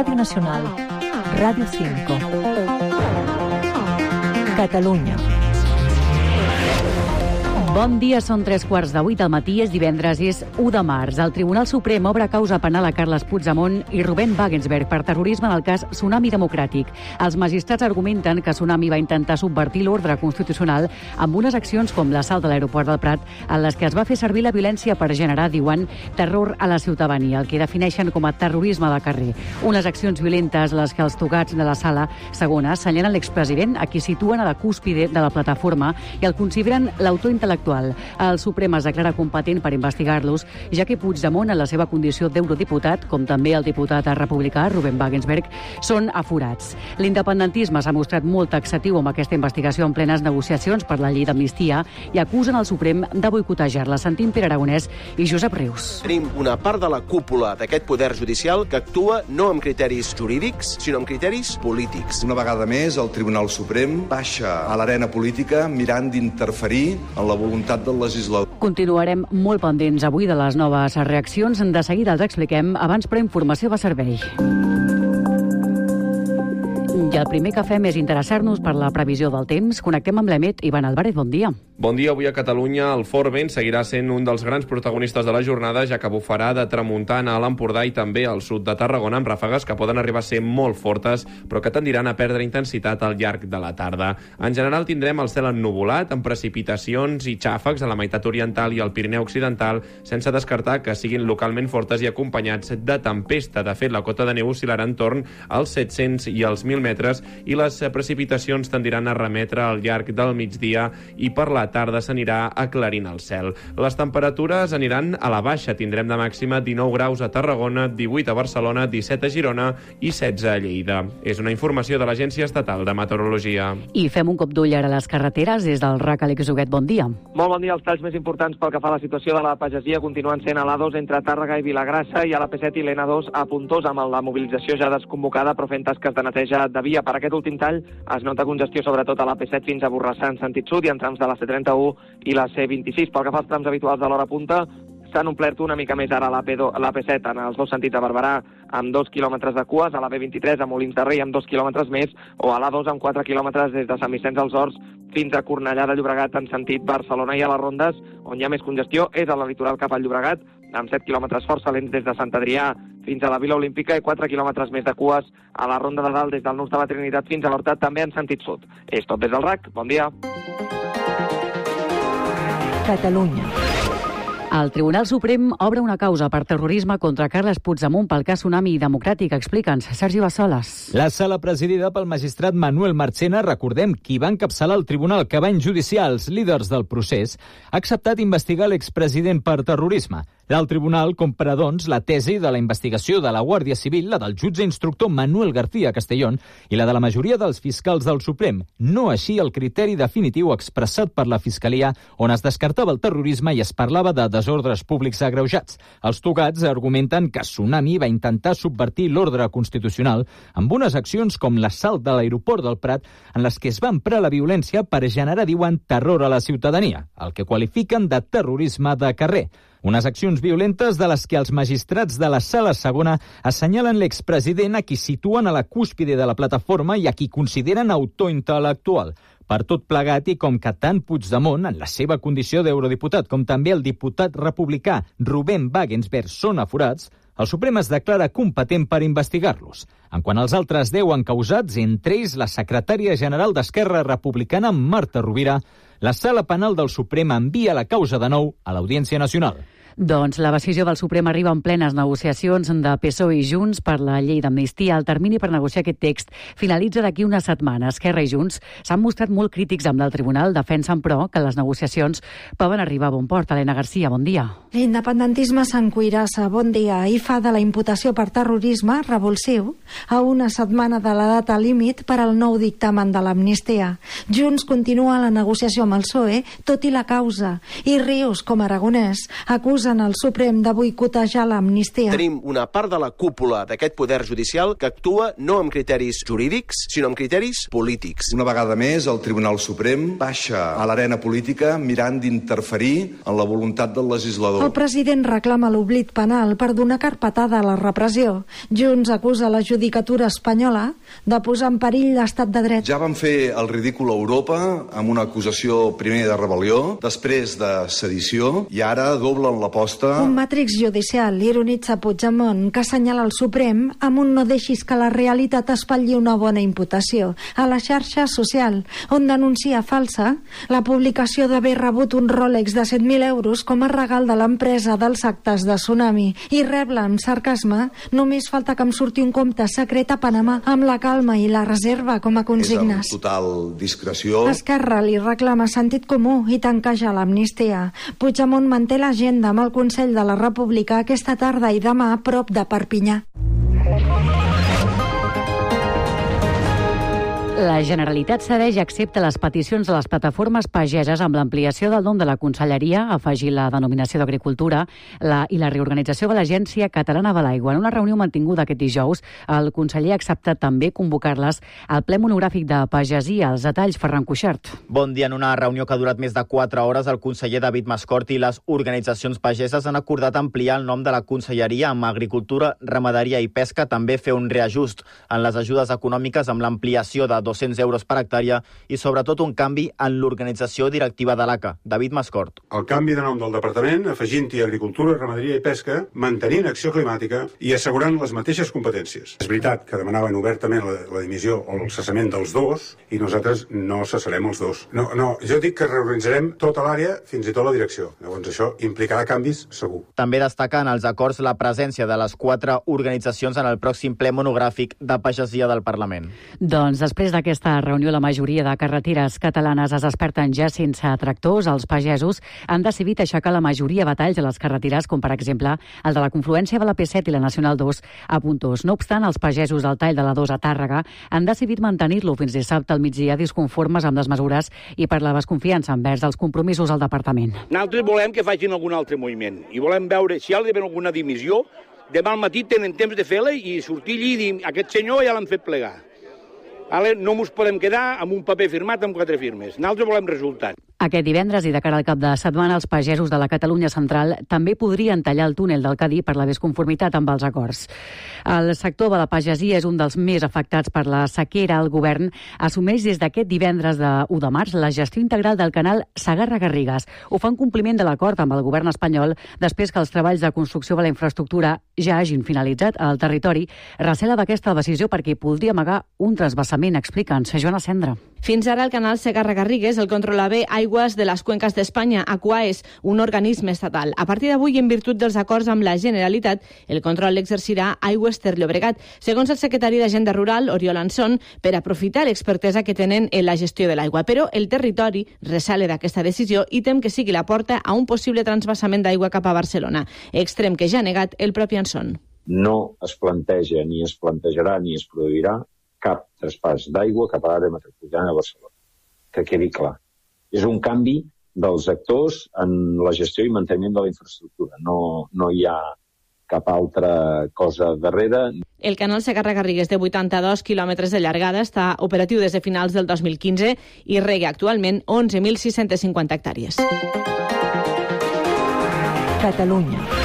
Radio Nacional, Radio 5. Catalunya. Bon dia, són tres quarts de vuit del matí, és divendres, és 1 de març. El Tribunal Suprem obre causa penal a Carles Puigdemont i Rubén Wagensberg per terrorisme en el cas Tsunami Democràtic. Els magistrats argumenten que Tsunami va intentar subvertir l'ordre constitucional amb unes accions com l'assalt de l'aeroport del Prat, en les que es va fer servir la violència per generar, diuen, terror a la ciutadania, el que defineixen com a terrorisme de carrer. Unes accions violentes, les que els tocats de la sala segona assenyalen l'expresident, a qui situen a la cúspide de la plataforma i el consideren l'autor intel·lectual actual. El Suprem es declara competent per investigar-los, ja que Puigdemont, en la seva condició d'eurodiputat, com també el diputat republicà Rubén Wagensberg, són aforats. L'independentisme s'ha mostrat molt taxatiu amb aquesta investigació en plenes negociacions per la llei d'amnistia i acusen el Suprem de boicotejar-la. Sentim Pere Aragonès i Josep Rius. Tenim una part de la cúpula d'aquest poder judicial que actua no amb criteris jurídics, sinó amb criteris polítics. Una vegada més, el Tribunal Suprem baixa a l'arena política mirant d'interferir en la voluntat del legislador. Continuarem molt pendents avui de les noves reaccions. De seguida els expliquem, abans però informació va servei. El primer que fem és interessar-nos per la previsió del temps. Connectem amb l'Emet. Ivan Álvarez, bon dia. Bon dia. Avui a Catalunya el fort vent seguirà sent un dels grans protagonistes de la jornada, ja que bufarà de tramuntana a l'Empordà i també al sud de Tarragona amb ràfegues que poden arribar a ser molt fortes, però que tendiran a perdre intensitat al llarg de la tarda. En general tindrem el cel ennuvolat, amb precipitacions i xàfecs a la meitat oriental i al Pirineu Occidental, sense descartar que siguin localment fortes i acompanyats de tempesta. De fet, la cota de neu oscil·larà entorn als 700 i als 1.000 metres i les precipitacions tendiran a remetre al llarg del migdia i per la tarda s'anirà aclarint el cel. Les temperatures aniran a la baixa. Tindrem de màxima 19 graus a Tarragona, 18 a Barcelona, 17 a Girona i 16 a Lleida. És una informació de l'Agència Estatal de Meteorologia. I fem un cop d'ull ara a les carreteres. Des del RAC, Àlex Huguet, bon dia. Molt bon dia. Els talls més importants pel que fa a la situació de la pagesia continuen sent a l'A2 entre Tàrrega i Vilagrassa i a la P7 i l'N2 a Puntós amb la mobilització ja desconvocada però fent tasques de neteja de via. Per aquest últim tall es nota congestió sobretot a la P7 fins a Borrassà en sentit sud i en trams de la C31 i la C26. Pel que fa als trams habituals de l'hora punta, s'han omplert una mica més ara la, P2, la P7 en els dos sentits a Barberà amb dos quilòmetres de cues, a la B23 a Molins de Rei amb dos quilòmetres més o a l'A2 amb quatre quilòmetres des de Sant Vicenç als Horts fins a Cornellà de Llobregat en sentit Barcelona i a les Rondes on hi ha més congestió és a la litoral cap al Llobregat amb 7 quilòmetres força lents des de Sant Adrià fins a la Vila Olímpica i 4 quilòmetres més de cues a la Ronda de Dalt des del Nus de la Trinitat fins a l'Hortat també en sentit sud. És tot des del RAC. Bon dia. Catalunya. El Tribunal Suprem obre una causa per terrorisme contra Carles Puigdemont pel cas Tsunami Democràtic. Explica'ns, Sergi Bassoles. La sala presidida pel magistrat Manuel Marchena, recordem qui va encapçalar el tribunal que va enjudiciar els líders del procés, ha acceptat investigar l'expresident per terrorisme. El tribunal compra, doncs, la tesi de la investigació de la Guàrdia Civil, la del jutge instructor Manuel García Castellón i la de la majoria dels fiscals del Suprem, no així el criteri definitiu expressat per la Fiscalia, on es descartava el terrorisme i es parlava de desordres públics agreujats. Els togats argumenten que Tsunami va intentar subvertir l'ordre constitucional amb unes accions com l'assalt de l'aeroport del Prat en les que es va emprar la violència per generar, diuen, terror a la ciutadania, el que qualifiquen de terrorisme de carrer. Unes accions violentes de les que els magistrats de la sala segona assenyalen l'expresident a qui situen a la cúspide de la plataforma i a qui consideren autor intel·lectual. Per tot plegat i com que tant Puigdemont, en la seva condició d'eurodiputat, com també el diputat republicà Rubén Wagensberg són aforats, el Suprem es declara competent per investigar-los. En quant als altres 10 encausats, entre ells la secretària general d'Esquerra Republicana, Marta Rovira, la sala penal del Suprem envia la causa de nou a l'Audiència Nacional. Doncs la decisió del Suprem arriba en plenes negociacions de PSOE i Junts per la llei d'amnistia. El termini per negociar aquest text finalitza d'aquí una setmana. Esquerra i Junts s'han mostrat molt crítics amb el tribunal, defensen, però, que les negociacions poden arribar a bon port. Helena Garcia, bon dia. L'independentisme s'encuirassa. Bon dia. Ahir fa de la imputació per terrorisme revulsiu a una setmana de la data límit per al nou dictamen de l'amnistia. Junts continua la negociació amb el PSOE, tot i la causa. I Rius, com aragonès, acusa acusen el Suprem de boicotejar l'amnistia. Tenim una part de la cúpula d'aquest poder judicial que actua no amb criteris jurídics, sinó amb criteris polítics. Una vegada més, el Tribunal Suprem baixa a l'arena política mirant d'interferir en la voluntat del legislador. El president reclama l'oblit penal per donar carpetada a la repressió. Junts acusa la judicatura espanyola de posar en perill l'estat de dret. Ja van fer el ridícul a Europa amb una acusació primer de rebel·lió, després de sedició, i ara doblen l'aposta... Un matrix judicial, ironitza Puigdemont, que assenyala el Suprem amb un no deixis que la realitat espatlli una bona imputació a la xarxa social, on denuncia falsa la publicació d'haver rebut un Rolex de 7.000 euros com a regal de l'empresa dels actes de Tsunami i rebla amb sarcasme només falta que em surti un compte secret a Panamà amb la calma i la reserva com a consignes. És amb total discreció. Esquerra li reclama sentit comú i tanqueja l'amnistia. Puigdemont manté l'agenda amb el Consell de la República aquesta tarda i demà a prop de Perpinyà. La Generalitat cedeix i accepta les peticions de les plataformes pageses amb l'ampliació del nom de la Conselleria, afegir la denominació d'Agricultura la, i la reorganització de l'Agència Catalana de l'Aigua. En una reunió mantinguda aquest dijous, el conseller ha acceptat també convocar-les al ple monogràfic de pagesia. Els detalls, Ferran Cuixart. Bon dia. En una reunió que ha durat més de 4 hores, el conseller David Mascort i les organitzacions pageses han acordat ampliar el nom de la Conselleria amb Agricultura, Ramaderia i Pesca, també fer un reajust en les ajudes econòmiques amb l'ampliació de 200 euros per hectàrea i sobretot un canvi en l'organització directiva de l'ACA. David Mascort. El canvi de nom del departament, afegint-hi Agricultura, Ramaderia i Pesca, mantenint acció climàtica i assegurant les mateixes competències. És veritat que demanaven obertament la, la dimissió o el cessament dels dos i nosaltres no cessarem els dos. No, no, jo dic que reorganitzarem tota l'àrea, fins i tot la direcció. Llavors això implicarà canvis, segur. També destaca en els acords la presència de les quatre organitzacions en el pròxim ple monogràfic de pagesia del Parlament. Doncs després d'aquesta reunió, la majoria de carreteres catalanes es desperten ja sense tractors. Els pagesos han decidit aixecar la majoria de batalls a les carreteres, com per exemple el de la confluència de la P7 i la Nacional 2 a Puntós. No obstant, els pagesos del tall de la 2 a Tàrrega han decidit mantenir-lo fins dissabte al migdia disconformes amb les mesures i per la desconfiança envers els compromisos al departament. Nosaltres volem que facin algun altre moviment i volem veure si hi ha alguna dimissió demà al matí tenen temps de fer-la i sortir allí i dir aquest senyor ja l'han fet plegar. Ale, no ens podem quedar amb un paper firmat amb quatre firmes. Nosaltres volem resultat. Aquest divendres i de cara al cap de setmana, els pagesos de la Catalunya central també podrien tallar el túnel del Cadí per la desconformitat amb els acords. El sector de la pagesia és un dels més afectats per la sequera. El govern assumeix des d'aquest divendres de 1 de març la gestió integral del canal Sagarra-Garrigues. Ho fa en compliment de l'acord amb el govern espanyol després que els treballs de construcció de la infraestructura ja hagin finalitzat al territori. Recela d'aquesta decisió perquè podria amagar un trasbassament, explica en Joana Cendra. Fins ara el canal Segarra-Garrigues el controlava Aigües de les Cuenques d'Espanya, Aquaes, un organisme estatal. A partir d'avui, en virtut dels acords amb la Generalitat, el control l'exercirà Aigües Ter Llobregat, segons el secretari d'Agenda Rural, Oriol Anson, per aprofitar l'expertesa que tenen en la gestió de l'aigua. Però el territori resale d'aquesta decisió i tem que sigui la porta a un possible transbassament d'aigua cap a Barcelona, extrem que ja ha negat el propi Anson. No es planteja, ni es plantejarà, ni es produirà cap traspàs d'aigua cap a l'àrea metropolitana de Barcelona. Que quedi clar. És un canvi dels actors en la gestió i manteniment de la infraestructura. No, no hi ha cap altra cosa darrere. El canal Segarra-Garrigues de 82 quilòmetres de llargada està operatiu des de finals del 2015 i rega actualment 11.650 hectàrees. Catalunya.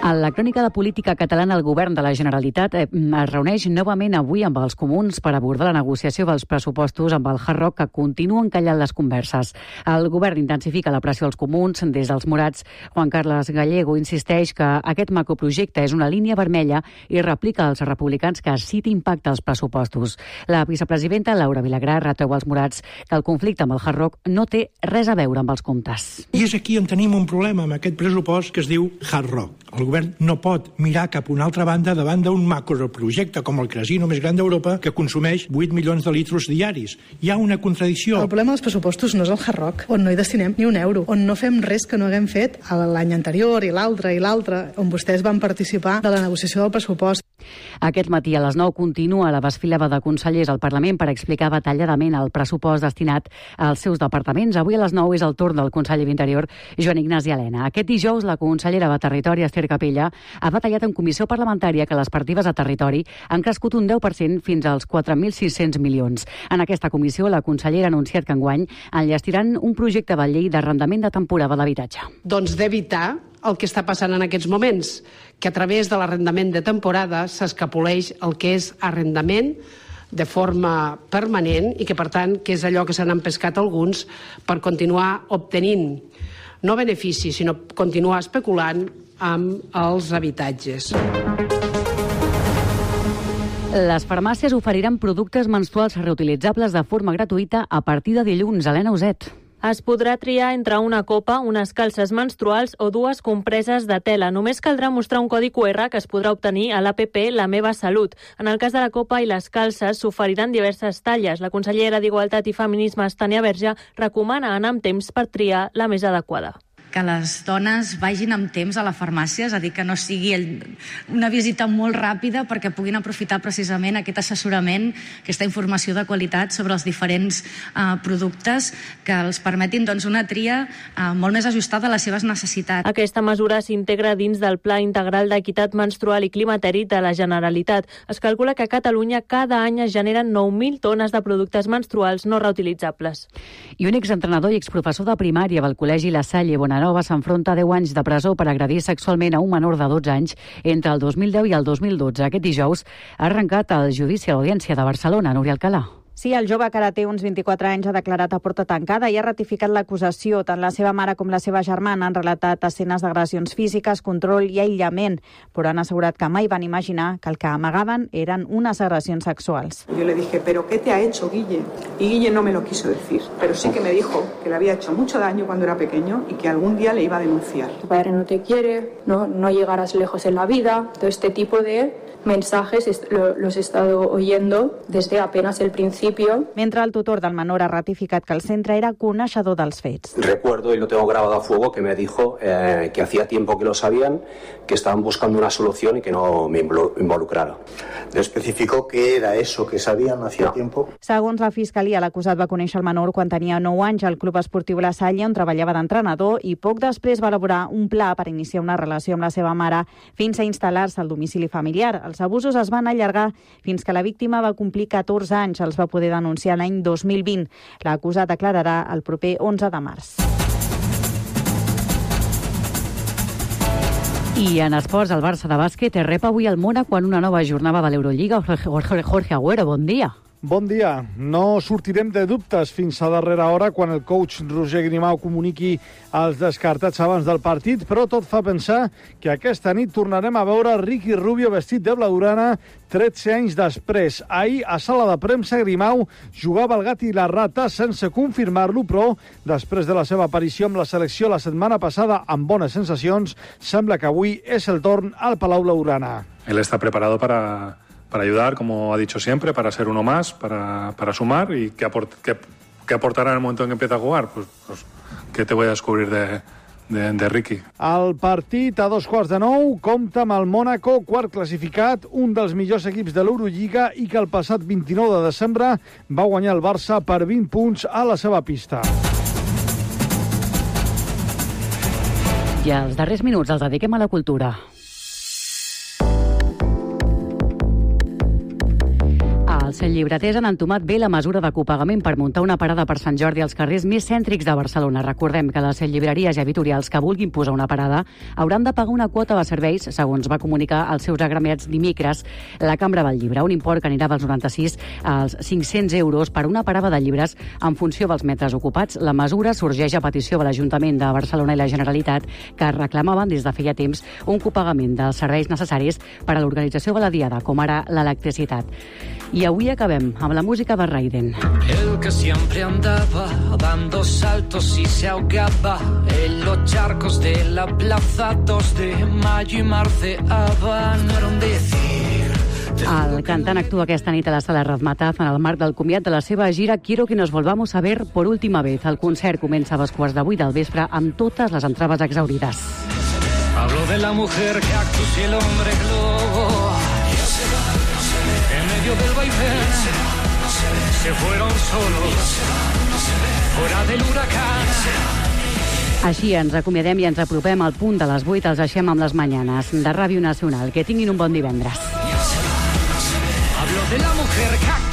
A la crònica de política catalana, el govern de la Generalitat eh, es reuneix novament avui amb els comuns per abordar la negociació dels pressupostos amb el Hard Rock que continuen callant les converses. El govern intensifica la pressió als comuns. Des dels morats, Juan Carles Gallego insisteix que aquest macroprojecte és una línia vermella i replica als republicans que sí té impacte als pressupostos. La vicepresidenta Laura Vilagrà retreu als morats que el conflicte amb el Hard Rock no té res a veure amb els comptes. I és aquí on tenim un problema amb aquest pressupost que es diu Hard Rock. El govern no pot mirar cap a una altra banda davant d'un macroprojecte com el casino més gran d'Europa que consumeix 8 milions de litros diaris. Hi ha una contradicció. El problema dels pressupostos no és el Hard Rock, on no hi destinem ni un euro, on no fem res que no haguem fet l'any anterior i l'altre i l'altre, on vostès van participar de la negociació del pressupost. Aquest matí a les 9 continua la desfilada de consellers al Parlament per explicar detalladament el pressupost destinat als seus departaments. Avui a les 9 és el torn del conseller d'Interior, Joan Ignasi Helena. Aquest dijous la consellera de Territori, Esther Capella, ha detallat en comissió parlamentària que les partides a territori han crescut un 10% fins als 4.600 milions. En aquesta comissió, la consellera ha anunciat que enguany enllestiran un projecte de llei d'arrendament de temporada d'habitatge. Doncs d'evitar el que està passant en aquests moments, que a través de l'arrendament de temporada s'escapoleix el que és arrendament de forma permanent i que, per tant, que és allò que s'han empescat alguns per continuar obtenint no beneficis, sinó continuar especulant amb els habitatges. Les farmàcies oferiran productes menstruals reutilitzables de forma gratuïta a partir de dilluns. Helena Uset. Es podrà triar entre una copa, unes calces menstruals o dues compreses de tela. Només caldrà mostrar un codi QR que es podrà obtenir a l'APP La meva salut. En el cas de la copa i les calces s'oferiran diverses talles. La consellera d'Igualtat i Feminismes, Tània Verge, recomana anar amb temps per triar la més adequada que les dones vagin amb temps a la farmàcia, és a dir, que no sigui el, una visita molt ràpida perquè puguin aprofitar precisament aquest assessorament, aquesta informació de qualitat sobre els diferents uh, productes que els permetin doncs, una tria uh, molt més ajustada a les seves necessitats. Aquesta mesura s'integra dins del Pla Integral d'Equitat Menstrual i Climateri de la Generalitat. Es calcula que a Catalunya cada any es generen 9.000 tones de productes menstruals no reutilitzables. I un exentrenador i exprofessor de primària del Col·legi La Salle Bona Bonanova s'enfronta a 10 anys de presó per agredir sexualment a un menor de 12 anys entre el 2010 i el 2012. Aquest dijous ha arrencat el judici a l'Audiència de Barcelona, Núria Alcalà. Sí, el jove que ara té uns 24 anys ha declarat a porta tancada i ha ratificat l'acusació. Tant la seva mare com la seva germana han relatat escenes d'agressions físiques, control i aïllament, però han assegurat que mai van imaginar que el que amagaven eren unes agressions sexuals. Yo le dije, ¿pero qué te ha hecho, Guille? Y Guille no me lo quiso decir, pero sí que me dijo que le había hecho mucho daño cuando era pequeño y que algún día le iba a denunciar. Tu padre no te quiere, no, no llegarás lejos en la vida, todo este tipo de mensajes los he estado oyendo desde apenas el principio. Mentre el tutor del menor ha ratificat que el centre era coneixedor dels fets. Recuerdo, y lo tengo grabado a fuego, que me dijo eh, que hacía tiempo que lo sabían, que estaban buscando una solución y que no me involucrara. ¿Especificó qué era eso que sabían hacía no. tiempo? Segons la Fiscalia, l'acusat va conèixer el menor quan tenia 9 anys al Club Esportiu La Salle, on treballava d'entrenador, i poc després va elaborar un pla per iniciar una relació amb la seva mare fins a instal·lar-se al domicili familiar. Els abusos es van allargar fins que la víctima va complir 14 anys. Els va poder denunciar l'any 2020. L'acusat declararà el proper 11 de març. I en esports, el Barça de bàsquet rep avui el Mona quan una nova jornada de l'Eurolliga. Jorge Agüero, bon dia. Bon dia. No sortirem de dubtes fins a darrera hora quan el coach Roger Grimau comuniqui els descartats abans del partit, però tot fa pensar que aquesta nit tornarem a veure Ricky Rubio vestit de blaugrana 13 anys després. Ahir, a sala de premsa, Grimau jugava el gat i la rata sense confirmar-lo, però després de la seva aparició amb la selecció la setmana passada amb bones sensacions, sembla que avui és el torn al Palau Blaugrana. Él está preparado para para ayudar, como ha dicho siempre, para ser uno más, para, para sumar y ¿qué, aport, qué, qué, aportará en el momento en que empieza a jugar? Pues, pues ¿qué te voy a descubrir de, de, de Ricky. El partit a dos quarts de nou compta amb el Mónaco, quart classificat, un dels millors equips de l'Eurolliga i que el passat 29 de desembre va guanyar el Barça per 20 punts a la seva pista. I els darrers minuts els dediquem a la cultura. Llibreters han entomat bé la mesura de copagament per muntar una parada per Sant Jordi als carrers més cèntrics de Barcelona. Recordem que les llibreries i editorials que vulguin posar una parada hauran de pagar una quota de serveis, segons va comunicar als seus agremiats dimecres la Cambra del Llibre, un import que anirà dels 96 als 500 euros per una parada de llibres en funció dels metres ocupats. La mesura sorgeix a petició de l'Ajuntament de Barcelona i la Generalitat, que reclamaven des de feia temps un copagament dels serveis necessaris per a l'organització de la Diada, com ara l'electricitat. I avui acabem amb la música de Raiden. El que siempre andaba dando saltos y se ahogaba en los charcos de la plaza 2 de mayo y marceaban no decir el cantant actua aquesta nit a la sala Razmataz en el marc del comiat de la seva gira Quiero que nos volvamos a ver por última vez. El concert comença a dos quarts de vuit del vespre amb totes les entrades exaurides. Hablo de la mujer que actúa y el hombre globo. Medio del vaivén se fueron solos, fuera del huracán. Així ens acomiadem i ens apropem al punt de les 8. Els deixem amb les manyanes de Ràdio Nacional. Que tinguin un bon divendres. Hablo de la mujer que